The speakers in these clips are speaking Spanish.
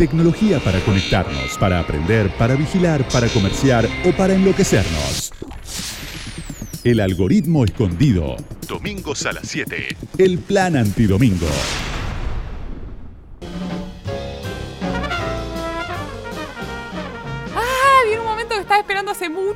Tecnología para conectarnos, para aprender, para vigilar, para comerciar o para enloquecernos. El algoritmo escondido. Domingos a las 7. El plan antidomingo.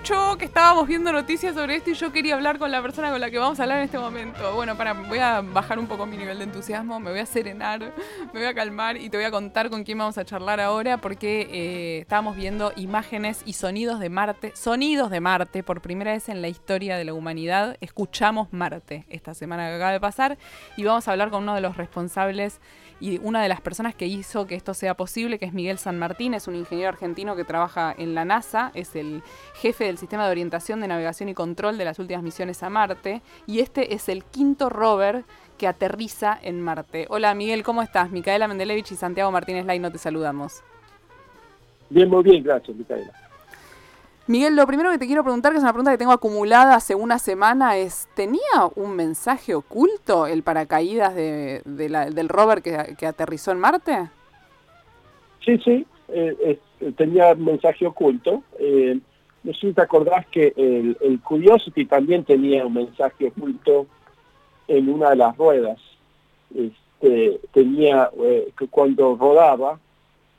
Que estábamos viendo noticias sobre esto y yo quería hablar con la persona con la que vamos a hablar en este momento. Bueno, para, voy a bajar un poco mi nivel de entusiasmo, me voy a serenar, me voy a calmar y te voy a contar con quién vamos a charlar ahora porque eh, estábamos viendo imágenes y sonidos de Marte, sonidos de Marte, por primera vez en la historia de la humanidad, escuchamos Marte esta semana que acaba de pasar y vamos a hablar con uno de los responsables y una de las personas que hizo que esto sea posible, que es Miguel San Martín, es un ingeniero argentino que trabaja en la NASA, es el jefe del sistema de orientación de navegación y control de las últimas misiones a Marte, y este es el quinto rover que aterriza en Marte. Hola Miguel, ¿cómo estás? Micaela Mendelevich y Santiago Martínez no te saludamos. Bien, muy bien, gracias Micaela. Miguel, lo primero que te quiero preguntar, que es una pregunta que tengo acumulada hace una semana, es, ¿tenía un mensaje oculto el paracaídas de, del rover que, aterrizó en Marte? Sí, sí, eh, tenía un mensaje oculto. Eh, no sé si te acordás que el, el, Curiosity también tenía un mensaje oculto en una de las ruedas. Este, tenía, eh, que cuando rodaba,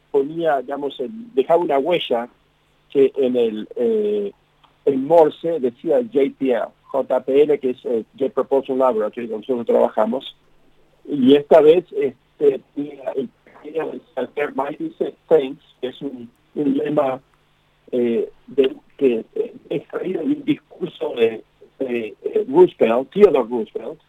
ponía, digamos, dejaba una huella que en el eh, Morse decía JPL, JPL, que es eh, Jet Propulsion Laboratory, donde nosotros trabajamos, y esta vez este, el, el Mighty Things, que es un, lema eh, de, que es extraído de un discurso de, Roosevelt, Theodore Roosevelt,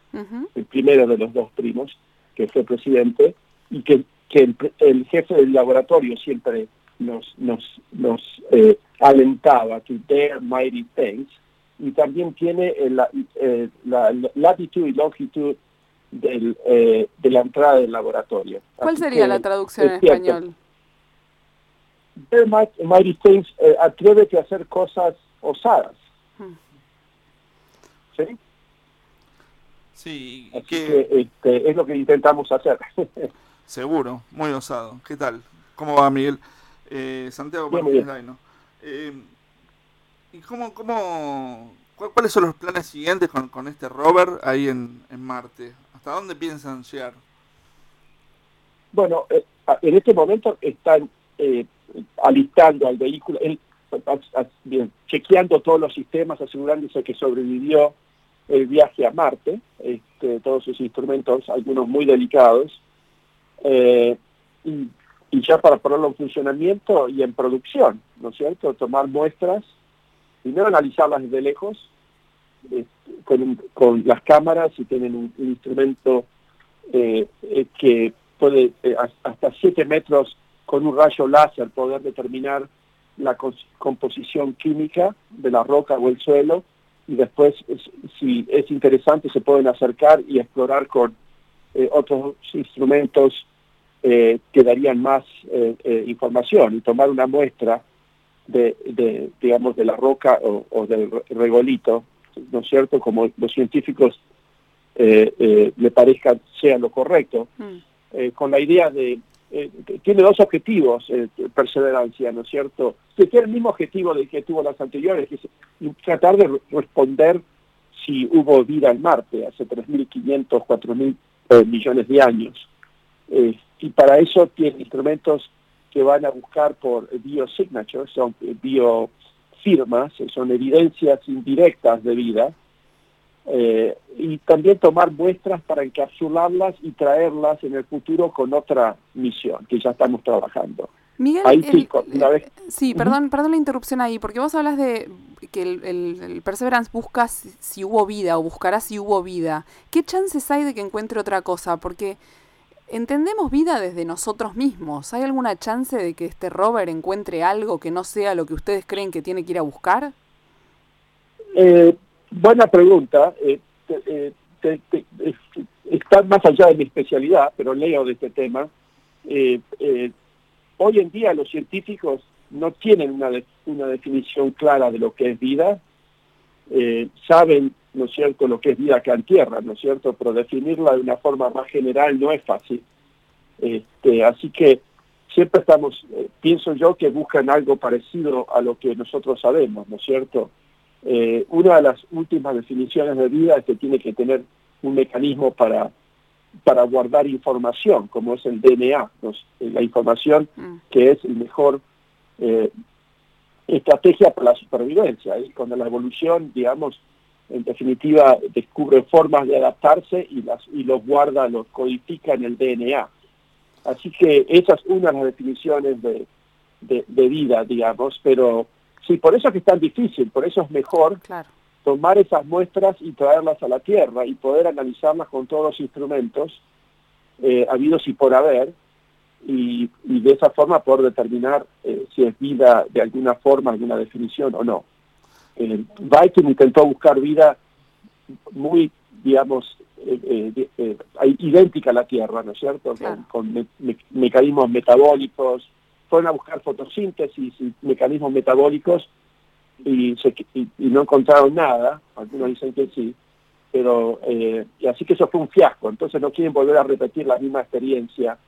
el primero de los dos primos, que fue presidente, y que, que el jefe del laboratorio siempre nos, nos, nos eh, alentaba to dare mighty things y también tiene la, eh, la, latitud y longitud del, eh, de la entrada del laboratorio. ¿Cuál sería la traducción en español? Dare mighty, things atrévete a hacer cosas osadas. Hmm. ¿Sí? Sí, que, este, es lo que intentamos hacer. Seguro, muy osado. ¿Qué tal? ¿Cómo va, Miguel? Eh, Santiago Martínez Daino. Eh, ¿Y cómo, cómo, cuáles son los planes siguientes con, con este rover ahí en, en, Marte? ¿Hasta dónde piensan llegar? Bueno, eh, en este momento están eh, alistando al vehículo, chequeando todos los sistemas, asegurándose que sobrevivió el viaje a Marte, este, todos sus instrumentos, algunos muy delicados. Eh, y ya para ponerlo en funcionamiento y en producción, ¿no es cierto? Tomar muestras, primero analizarlas desde lejos, este, con, las cámaras, si tienen un, instrumento eh, eh, que puede hasta 7 metros con un rayo láser poder determinar la composición química de la roca o el suelo, y después, si es interesante, se pueden acercar y explorar con otros instrumentos eh, que darían más eh, eh, información y tomar una muestra de, digamos, de la roca o, del regolito, ¿no es cierto? Como los científicos le parezca sea lo correcto, mm. con la idea de tiene dos objetivos, perseverancia, ¿no es cierto? Que tiene el mismo objetivo de que tuvo las anteriores, que tratar de responder si hubo vida en Marte hace 3.500, 4.000 millones de años y para eso tiene instrumentos que van a buscar por biosignatures, son biofirmas, son evidencias indirectas de vida, eh, y también tomar muestras para encapsularlas y traerlas en el futuro con otra misión que ya estamos trabajando. Miguel, sí, eh, sí perdón, perdón la interrupción ahí, porque vos hablas de que el, Perseverance busca si, hubo vida o buscará si hubo vida. ¿Qué chances hay de que encuentre otra cosa? Porque entendemos vida desde nosotros mismos. ¿Hay alguna chance de que este rover encuentre algo que no sea lo que ustedes creen que tiene que ir a buscar? Eh, buena pregunta. Eh, eh, está más allá de mi especialidad, pero leo de este tema. hoy en día los científicos no tienen una, una definición clara de lo que es vida. saben ¿no es cierto?, lo que es vida acá en tierra, ¿no es cierto?, pero definirla de una forma más general no es fácil. Este, así que siempre estamos, eh, pienso yo, que buscan algo parecido a lo que nosotros sabemos, ¿no es cierto? Eh, una de las últimas definiciones de vida es que tiene que tener un mecanismo para, para guardar información, como es el DNA, la información mm. que es el mejor estrategia para la supervivencia. Y cuando la evolución, digamos, en definitiva, descubre formas de adaptarse y, las, y los guarda, los codifica en el DNA. Así que esa es una de las definiciones de, de, vida, digamos, pero sí, por eso es que es tan difícil, por eso es mejor tomar esas muestras y traerlas a la Tierra y poder analizarlas con todos los instrumentos eh, habidos y por haber, y, de esa forma poder determinar eh, si es vida de alguna forma, alguna definición o no. Eh, Viking intentó buscar vida muy, digamos, eh, eh, idéntica a la Tierra, ¿no es cierto? Con, mecanismos metabólicos, fueron a buscar fotosíntesis y mecanismos metabólicos y, no encontraron nada, algunos dicen que sí, pero y así que eso fue un fiasco, entonces no quieren volver a repetir la misma experiencia.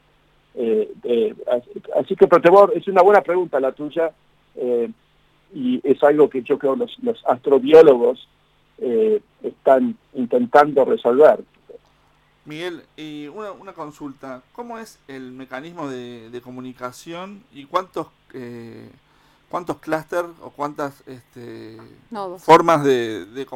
así que, Protebor, es una buena pregunta la tuya y es algo que yo creo los, los astrobiólogos eh, están intentando resolver. Miguel, y una, una, consulta, ¿cómo es el mecanismo de, comunicación y cuántos eh, cuántos clústeres o cuántas este, formas de, de,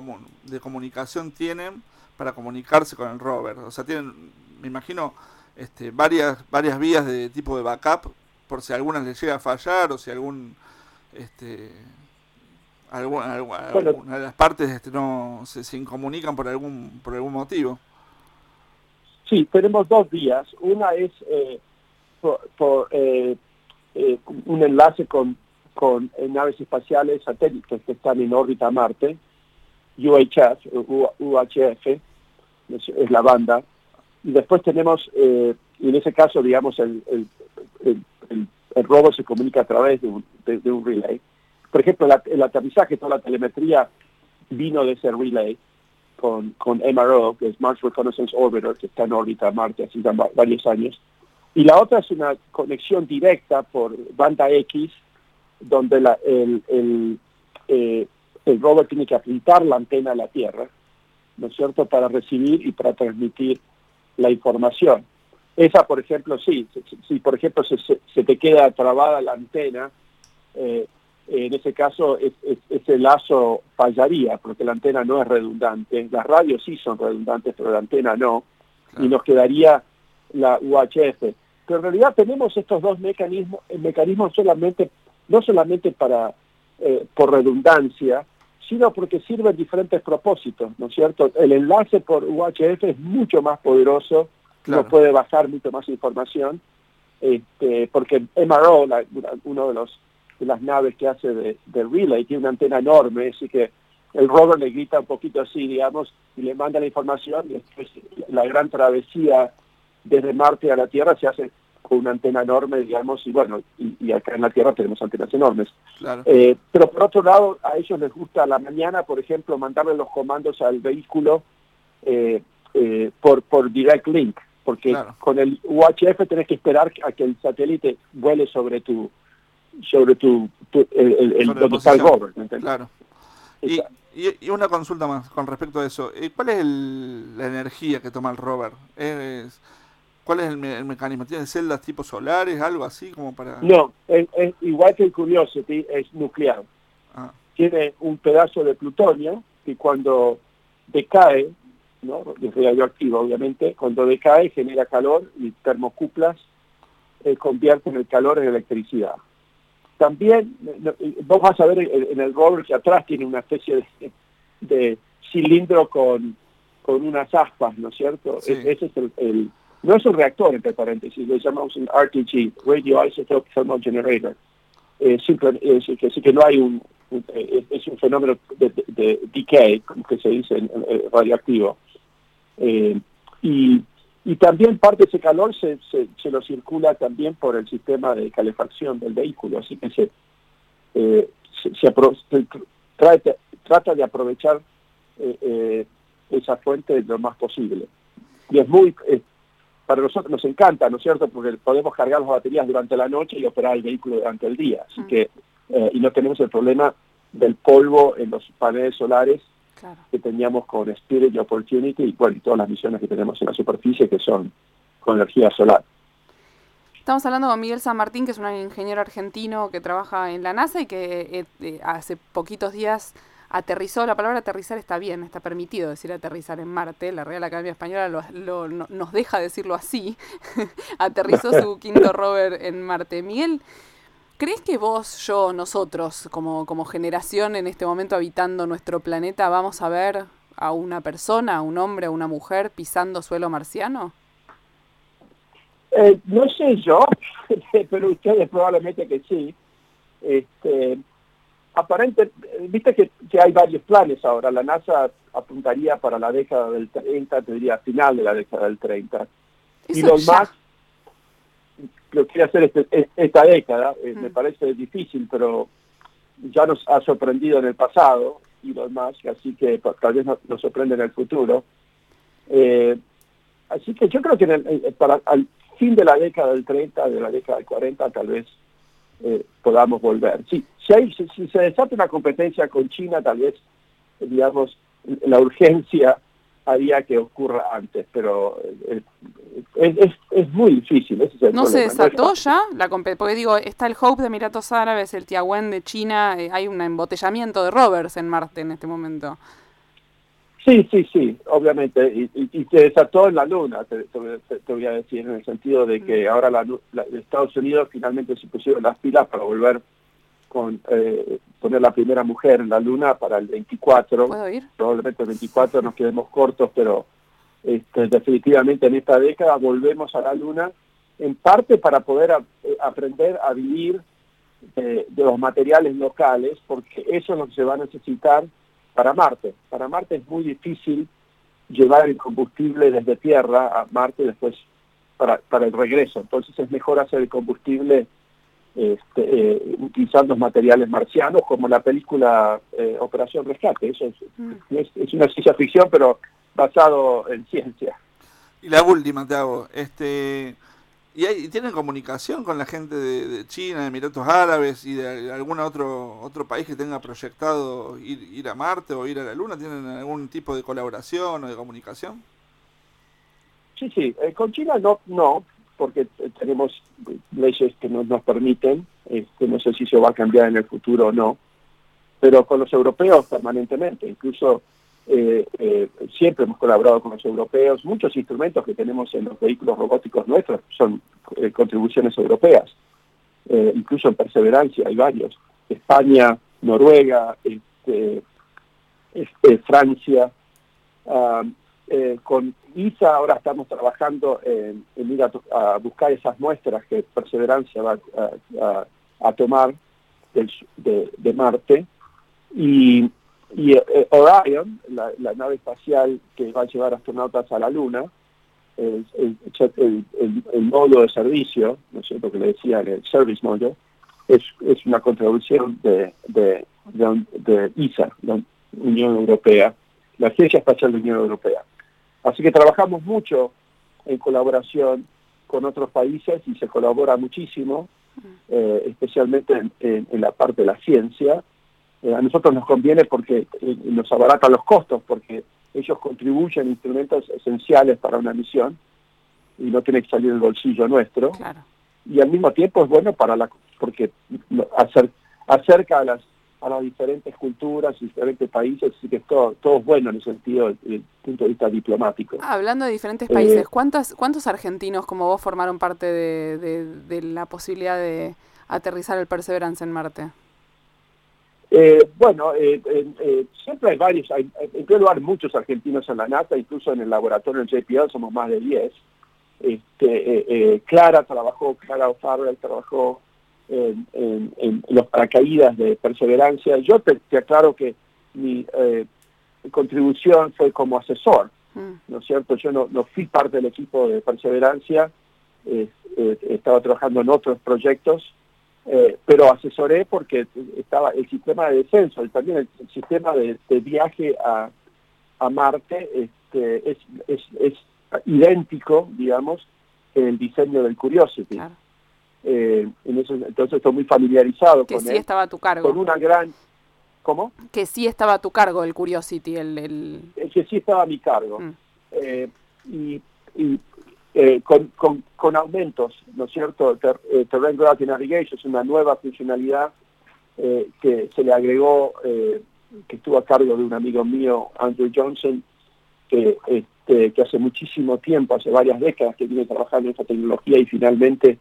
de comunicación tienen para comunicarse con el rover? O sea, tienen, me imagino, este, varias, varias vías de tipo de backup por si alguna les llega a fallar o si algún este, alguna, de las partes este, no se, se, incomunican por algún por algún motivo. Sí, tenemos dos vías. Una es eh, por, eh, eh, un enlace con, con naves espaciales satélites que están en órbita Marte, UHF, UHF, es, la banda. Y después tenemos, en ese caso, digamos, el, el, el, el robo se comunica a través de un, de, un relay. Por ejemplo, el aterrizaje, toda la telemetría vino de ese relay con, con MRO, que es Mars Reconnaissance Orbiter, que está en órbita Marte hace varios años. Y la otra es una conexión directa por banda X, donde la, el, el, eh, el rover tiene que apuntar la antena a la Tierra, ¿no es cierto?, para recibir y para transmitir la información. Esa, por ejemplo, sí, si, por ejemplo se, se, te queda trabada la antena, eh, en ese caso ese lazo fallaría, porque la antena no es redundante. Las radios sí son redundantes, pero la antena no, y nos quedaría la UHF. Pero en realidad tenemos estos dos mecanismos, eh, mecanismos solamente, no solamente para eh, por redundancia, sino porque sirven diferentes propósitos, ¿no es cierto? El enlace por UHF es mucho más poderoso no puede bajar mucho más información, este, porque MRO, la, uno de los de las naves que hace de, relay, tiene una antena enorme, así que el rover le grita un poquito así, digamos, y le manda la información, y después la gran travesía desde Marte a la Tierra se hace con una antena enorme, digamos, y bueno, y, acá en la Tierra tenemos antenas enormes. Eh, pero por otro lado, a ellos les gusta a la mañana, por ejemplo, mandarle los comandos al vehículo eh, eh, por, por direct link porque con el UHF tenés que esperar a que el satélite vuele sobre tu sobre tu, el, el, donde está el rover claro y, y, una consulta más con respecto a eso ¿cuál es la energía que toma el rover? ¿Es, ¿cuál es el, mecanismo? ¿tiene celdas tipo solares algo así como para no es, igual que el Curiosity es nuclear ah. tiene un pedazo de plutonio que cuando decae ¿no? es radioactivo obviamente, cuando decae genera calor y termocuplas eh, convierten el calor en electricidad. También, vos vas a ver en, el rover que atrás tiene una especie de, cilindro con, con unas aspas, ¿no es cierto? ese es el, no es un reactor, entre paréntesis, lo llamamos un RTG, Radio Isotope Thermal Generator. Eh, simple, es, que, que no hay un, eh, es un fenómeno de, de, decay, como que se dice, radioactivo. Eh, y, y también parte de ese calor se, se, lo circula también por el sistema de calefacción del vehículo, así que se, eh, se, trata, de aprovechar eh, esa fuente lo más posible. Y es muy, para nosotros nos encanta, ¿no es cierto? Porque podemos cargar las baterías durante la noche y operar el vehículo durante el día. Así mm. que, eh, y no tenemos el problema del polvo en los paneles solares que teníamos con Spirit y Opportunity y, bueno, y todas las misiones que tenemos en la superficie que son con energía solar. Estamos hablando con Miguel San Martín, que es un ingeniero argentino que trabaja en la NASA y que eh, eh, hace poquitos días aterrizó, la palabra aterrizar está bien, está permitido decir aterrizar en Marte, la Real Academia Española nos deja decirlo así, aterrizó su quinto rover en Marte. Miguel, ¿crees que vos, yo, nosotros, como, como generación en este momento habitando nuestro planeta, vamos a ver a una persona, a un hombre, a una mujer pisando suelo marciano? Eh, no sé yo, pero ustedes probablemente que sí. Este, aparente, viste que, hay varios planes ahora. La NASA apuntaría para la década del 30, te diría final de la década del 30. y Elon Musk lo quiere hacer este, esta década. Eh, me mm. parece difícil, pero ya nos ha sorprendido en el pasado Elon Musk, así que tal vez nos, sorprende en el futuro. Eh, así que yo creo que en para, al, fin de la década del 30, de la década del 40, tal vez eh, podamos volver. Sí, si, hay, si, se desata una competencia con China, tal vez, digamos, la urgencia haría que ocurra antes, pero eh, es, es, muy difícil. ¿No se desató ya? La porque digo, está el Hope de Emiratos Árabes, el Tiawen de China, eh, hay un embotellamiento de rovers en Marte en este momento. Sí, sí, sí, obviamente, y, y, se desató en la Luna, te, voy a decir, en el sentido de que mm. ahora la, Estados Unidos finalmente se pusieron las pilas para volver con eh, poner la primera mujer en la Luna para el 24. ¿Puedo ir? Probablemente el 24 nos quedemos cortos, pero este, definitivamente en esta década volvemos a la Luna, en parte para poder eh, aprender a vivir de los materiales locales, porque eso es lo que se va a necesitar para Marte. Para Marte es muy difícil llevar el combustible desde Tierra a Marte después para, para el regreso. Entonces es mejor hacer el combustible este, eh, utilizando materiales marcianos, como la película eh, Operación Rescate. Eso mm. es, es, una ciencia ficción, pero basado en ciencia. Y la última te hago. Este, ¿Y, tienen comunicación con la gente de, China, de Emiratos Árabes y de algún otro otro país que tenga proyectado ir, a Marte o ir a la Luna? ¿Tienen algún tipo de colaboración o de comunicación? Sí, sí. Eh, con China no, no, porque tenemos leyes que nos, nos permiten. Este, no sé si se va a cambiar en el futuro o no. Pero con los europeos permanentemente. Incluso eh, eh, siempre hemos colaborado con los europeos. Muchos instrumentos que tenemos en los vehículos robóticos nuestros son eh, contribuciones europeas. Incluso en Perseverancia hay varios. España, Noruega, este, este Francia. Ah, con ISA ahora estamos trabajando en, ir a, buscar esas muestras que Perseverancia va a, tomar de, Marte. Y y eh, Orion, la, nave espacial que va a llevar astronautas a la Luna, el, el, módulo de servicio, ¿no es cierto?, que le decía el Service Module, es, una contribución de, ISA, la Unión Europea, la Agencia Espacial de la Unión Europea. Así que trabajamos mucho en colaboración con otros países y se colabora muchísimo, eh, especialmente en, en, la parte de la ciencia, eh, a nosotros nos conviene porque eh, nos abarata los costos, porque ellos contribuyen instrumentos esenciales para una misión y no tiene que salir del bolsillo nuestro. Y al mismo tiempo es bueno para la porque acerca a las a las diferentes culturas y diferentes países, así que todo, todo es bueno en el sentido, desde el punto de vista diplomático. Ah, hablando de diferentes países, eh, ¿cuántos, ¿cuántos argentinos como vos formaron parte de, de la posibilidad de aterrizar el Perseverance en Marte? Eh, bueno, eh, eh, siempre hay varios, hay, en primer lugar muchos argentinos en la NASA, incluso en el laboratorio en JPL somos más de 10. Este, Clara trabajó, Clara O'Farrell trabajó en, los paracaídas de perseverancia. Yo te, aclaro que mi contribución fue como asesor, mm. ¿no es cierto? Yo no, no fui parte del equipo de perseverancia, estaba trabajando en otros proyectos, eh, pero asesoré porque estaba el sistema de descenso y también el, sistema de, viaje a, a, Marte este, es, es, es, idéntico, digamos, el diseño del Curiosity. Eh, en eso, entonces estoy muy familiarizado que con sí estaba a tu cargo. Con una gran... ¿Cómo? Que sí estaba a tu cargo el Curiosity. El, el... que sí estaba a mi cargo. Mm. Eh, y, eh, con, con, con, aumentos, ¿no es cierto? Terrain Gravity Navigation es una nueva funcionalidad que se le agregó, que estuvo a cargo de un amigo mío, Andrew Johnson, que, este, que hace muchísimo tiempo, hace varias décadas que viene trabajando en esta tecnología y finalmente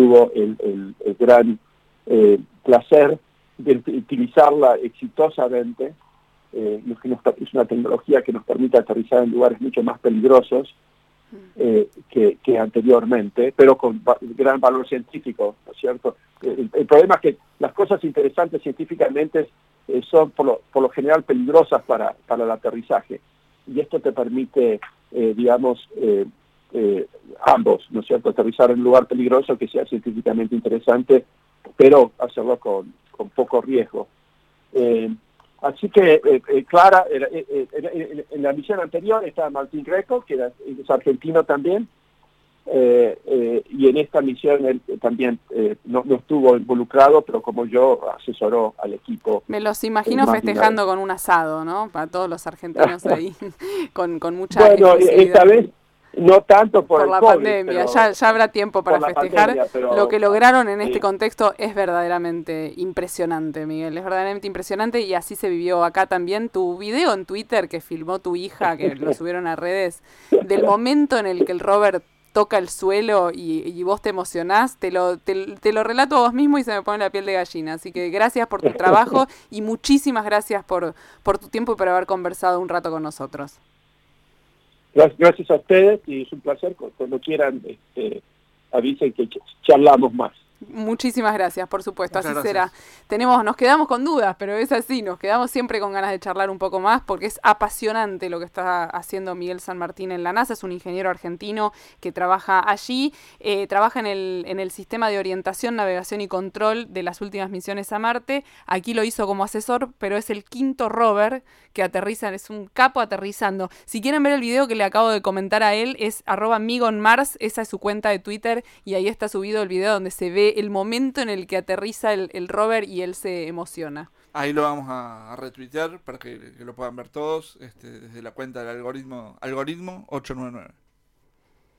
tuvo el, gran eh, placer de utilizarla exitosamente. Eh, es una tecnología que nos permite aterrizar en lugares mucho más peligrosos eh, que, anteriormente, pero con gran valor científico, ¿no es cierto? El, problema es que las cosas interesantes científicamente son por lo, por lo general peligrosas para, para el aterrizaje. Y esto te permite, digamos, eh, ambos, ¿no es cierto? Aterrizar en un lugar peligroso que sea científicamente interesante, pero hacerlo con, con poco riesgo. Eh, así que, eh, Clara, en la misión anterior estaba Martín Greco, que era, es argentino también, y en esta misión él también no, estuvo involucrado, pero como yo asesoró al equipo. Me los imagino festejando con un asado, ¿no? Para todos los argentinos ahí, con, con mucha Bueno, esta vez no tanto por, la pandemia, ya, ya, habrá tiempo para festejar. Lo que lograron en este contexto es verdaderamente impresionante, Miguel, es verdaderamente impresionante y así se vivió acá también. Tu video en Twitter que filmó tu hija, que lo subieron a redes, del momento en el que el Robert toca el suelo y, vos te emocionás, te lo, te, te, lo relato a vos mismo y se me pone la piel de gallina. Así que gracias por tu trabajo y muchísimas gracias por, por tu tiempo y por haber conversado un rato con nosotros. Gracias a ustedes y es un placer. Cuando quieran, este, avisen que charlamos más. Muchísimas gracias, por supuesto, así será. Tenemos, nos quedamos con dudas, pero es así, nos quedamos siempre con ganas de charlar un poco más porque es apasionante lo que está haciendo Miguel San Martín en la NASA, es un ingeniero argentino que trabaja allí, eh, trabaja en el, en el sistema de orientación, navegación y control de las últimas misiones a Marte. Aquí lo hizo como asesor, pero es el quinto rover que aterriza, es un capo aterrizando. Si quieren ver el video que le acabo de comentar a él, es arroba Mars, esa es su cuenta de Twitter y ahí está subido el video donde se ve el momento en el que aterriza el, el rover y él se emociona. Ahí lo vamos a, retuitear para que, lo puedan ver todos este, desde la cuenta del algoritmo, algoritmo 899.